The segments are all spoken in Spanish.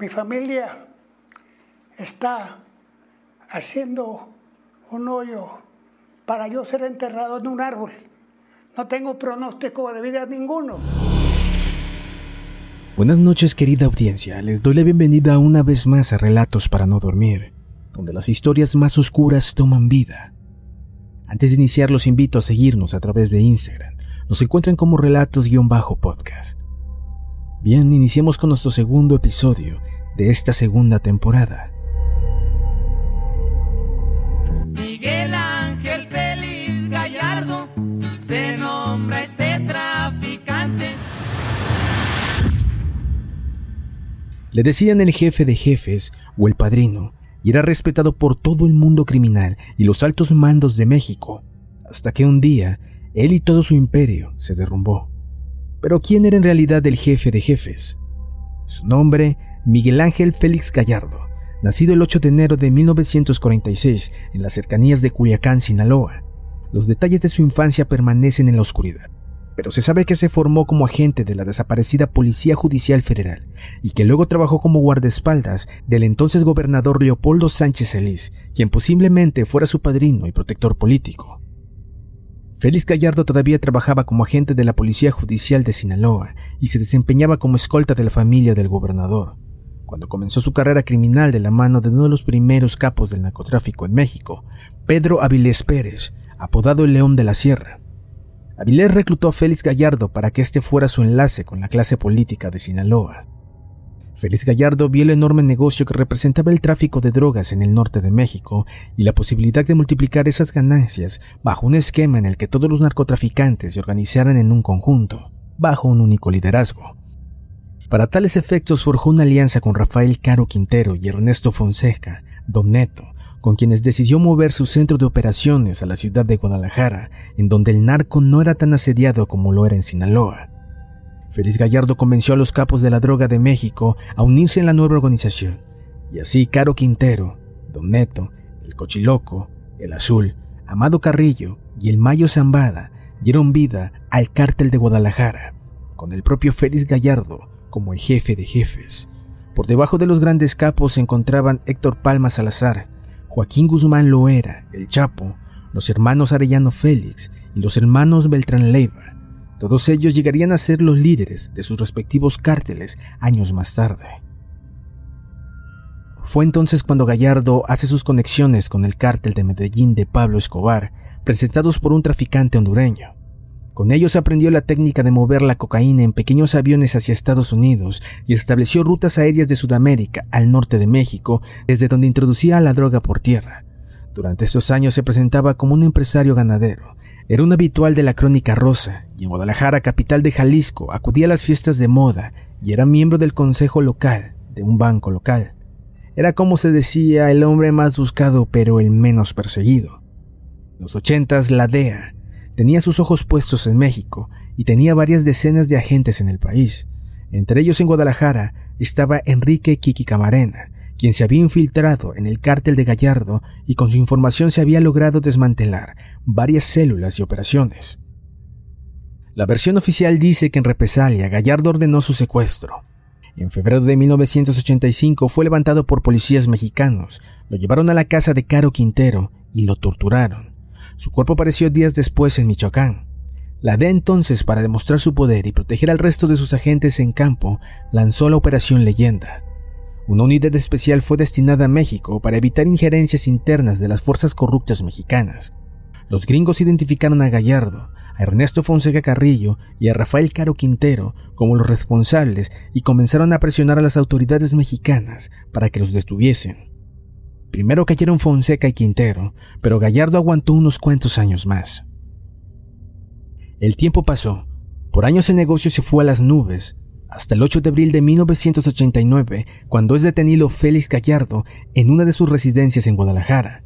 Mi familia está haciendo un hoyo para yo ser enterrado en un árbol. No tengo pronóstico de vida ninguno. Buenas noches querida audiencia, les doy la bienvenida una vez más a Relatos para no dormir, donde las historias más oscuras toman vida. Antes de iniciar los invito a seguirnos a través de Instagram, nos encuentran como relatos-podcast. Bien, iniciemos con nuestro segundo episodio de esta segunda temporada. Miguel Ángel Félix Gallardo se nombra este traficante. Le decían el jefe de jefes o el padrino, y era respetado por todo el mundo criminal y los altos mandos de México, hasta que un día él y todo su imperio se derrumbó. Pero ¿quién era en realidad el jefe de jefes? Su nombre, Miguel Ángel Félix Gallardo, nacido el 8 de enero de 1946 en las cercanías de Culiacán, Sinaloa. Los detalles de su infancia permanecen en la oscuridad, pero se sabe que se formó como agente de la desaparecida Policía Judicial Federal y que luego trabajó como guardaespaldas del entonces gobernador Leopoldo Sánchez Solís, quien posiblemente fuera su padrino y protector político. Félix Gallardo todavía trabajaba como agente de la Policía Judicial de Sinaloa y se desempeñaba como escolta de la familia del gobernador. Cuando comenzó su carrera criminal de la mano de uno de los primeros capos del narcotráfico en México, Pedro Avilés Pérez, apodado el León de la Sierra. Avilés reclutó a Félix Gallardo para que este fuera su enlace con la clase política de Sinaloa. Félix Gallardo vio el enorme negocio que representaba el tráfico de drogas en el norte de México y la posibilidad de multiplicar esas ganancias bajo un esquema en el que todos los narcotraficantes se organizaran en un conjunto, bajo un único liderazgo. Para tales efectos forjó una alianza con Rafael Caro Quintero y Ernesto Fonseca, Don Neto, con quienes decidió mover su centro de operaciones a la ciudad de Guadalajara, en donde el narco no era tan asediado como lo era en Sinaloa. Félix Gallardo convenció a los capos de la droga de México a unirse en la nueva organización, y así Caro Quintero, Don Neto, el Cochiloco, el Azul, Amado Carrillo y el Mayo Zambada dieron vida al cártel de Guadalajara, con el propio Félix Gallardo como el jefe de jefes. Por debajo de los grandes capos se encontraban Héctor Palma Salazar, Joaquín Guzmán Loera, el Chapo, los hermanos Arellano Félix y los hermanos Beltrán Leiva, todos ellos llegarían a ser los líderes de sus respectivos cárteles años más tarde. Fue entonces cuando Gallardo hace sus conexiones con el cártel de Medellín de Pablo Escobar, presentados por un traficante hondureño. Con ellos aprendió la técnica de mover la cocaína en pequeños aviones hacia Estados Unidos y estableció rutas aéreas de Sudamérica al norte de México, desde donde introducía la droga por tierra. Durante esos años se presentaba como un empresario ganadero, era un habitual de la Crónica Rosa y en Guadalajara, capital de Jalisco, acudía a las fiestas de moda y era miembro del consejo local de un banco local. Era como se decía el hombre más buscado pero el menos perseguido. En los ochentas, la DEA tenía sus ojos puestos en México y tenía varias decenas de agentes en el país. Entre ellos en Guadalajara estaba Enrique Kiki Camarena, quien se había infiltrado en el cártel de Gallardo y con su información se había logrado desmantelar varias células y operaciones. La versión oficial dice que en represalia Gallardo ordenó su secuestro. En febrero de 1985 fue levantado por policías mexicanos, lo llevaron a la casa de Caro Quintero y lo torturaron. Su cuerpo apareció días después en Michoacán. La DEA entonces, para demostrar su poder y proteger al resto de sus agentes en campo, lanzó la Operación Leyenda, una unidad especial fue destinada a México para evitar injerencias internas de las fuerzas corruptas mexicanas. Los gringos identificaron a Gallardo, a Ernesto Fonseca Carrillo y a Rafael Caro Quintero como los responsables y comenzaron a presionar a las autoridades mexicanas para que los detuviesen. Primero cayeron Fonseca y Quintero, pero Gallardo aguantó unos cuantos años más. El tiempo pasó. Por años el negocio se fue a las nubes hasta el 8 de abril de 1989, cuando es detenido Félix Gallardo en una de sus residencias en Guadalajara.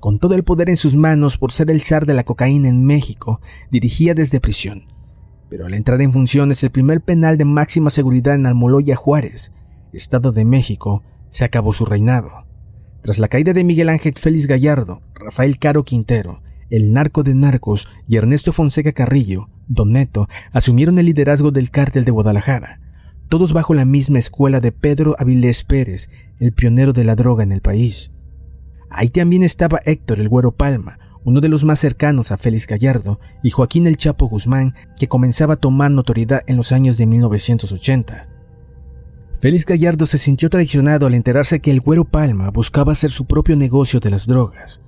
Con todo el poder en sus manos por ser el zar de la cocaína en México, dirigía desde prisión. Pero al entrar en funciones el primer penal de máxima seguridad en Almoloya Juárez, Estado de México, se acabó su reinado. Tras la caída de Miguel Ángel Félix Gallardo, Rafael Caro Quintero el narco de narcos y Ernesto Fonseca Carrillo, Don Neto, asumieron el liderazgo del cártel de Guadalajara. todos bajo la misma escuela de Pedro Avilés Pérez, el pionero de la droga en el país. Ahí también estaba Héctor el Güero Palma, uno de los más cercanos a Félix Gallardo, y Joaquín el Chapo Guzmán, que comenzaba a tomar notoriedad en los años de 1980. Félix Gallardo se sintió traicionado al enterarse que el Güero Palma buscaba hacer su propio negocio de las drogas.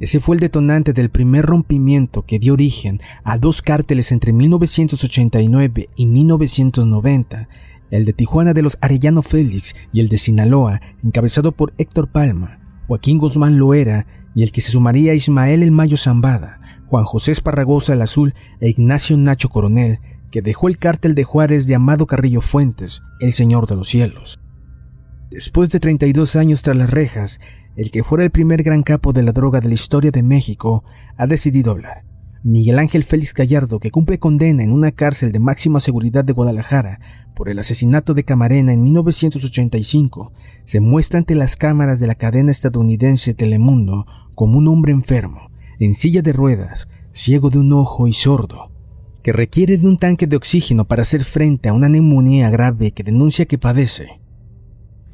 Ese fue el detonante del primer rompimiento que dio origen a dos cárteles entre 1989 y 1990, el de Tijuana de los Arellano Félix y el de Sinaloa, encabezado por Héctor Palma, Joaquín Guzmán Loera y el que se sumaría Ismael El Mayo Zambada, Juan José Esparragosa el Azul e Ignacio Nacho Coronel, que dejó el cártel de Juárez de Amado Carrillo Fuentes, el Señor de los Cielos. Después de 32 años tras las rejas, el que fuera el primer gran capo de la droga de la historia de México, ha decidido hablar. Miguel Ángel Félix Gallardo, que cumple condena en una cárcel de máxima seguridad de Guadalajara por el asesinato de Camarena en 1985, se muestra ante las cámaras de la cadena estadounidense Telemundo como un hombre enfermo, en silla de ruedas, ciego de un ojo y sordo, que requiere de un tanque de oxígeno para hacer frente a una neumonía grave que denuncia que padece.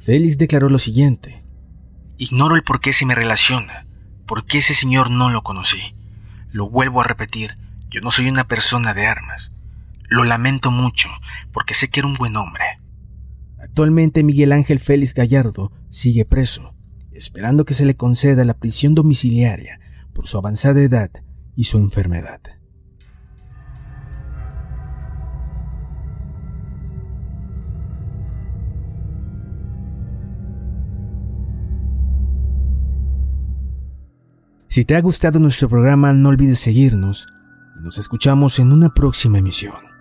Félix declaró lo siguiente. Ignoro el por qué se me relaciona, por qué ese señor no lo conocí. Lo vuelvo a repetir, yo no soy una persona de armas. Lo lamento mucho, porque sé que era un buen hombre. Actualmente Miguel Ángel Félix Gallardo sigue preso, esperando que se le conceda la prisión domiciliaria por su avanzada edad y su enfermedad. Si te ha gustado nuestro programa, no olvides seguirnos y nos escuchamos en una próxima emisión.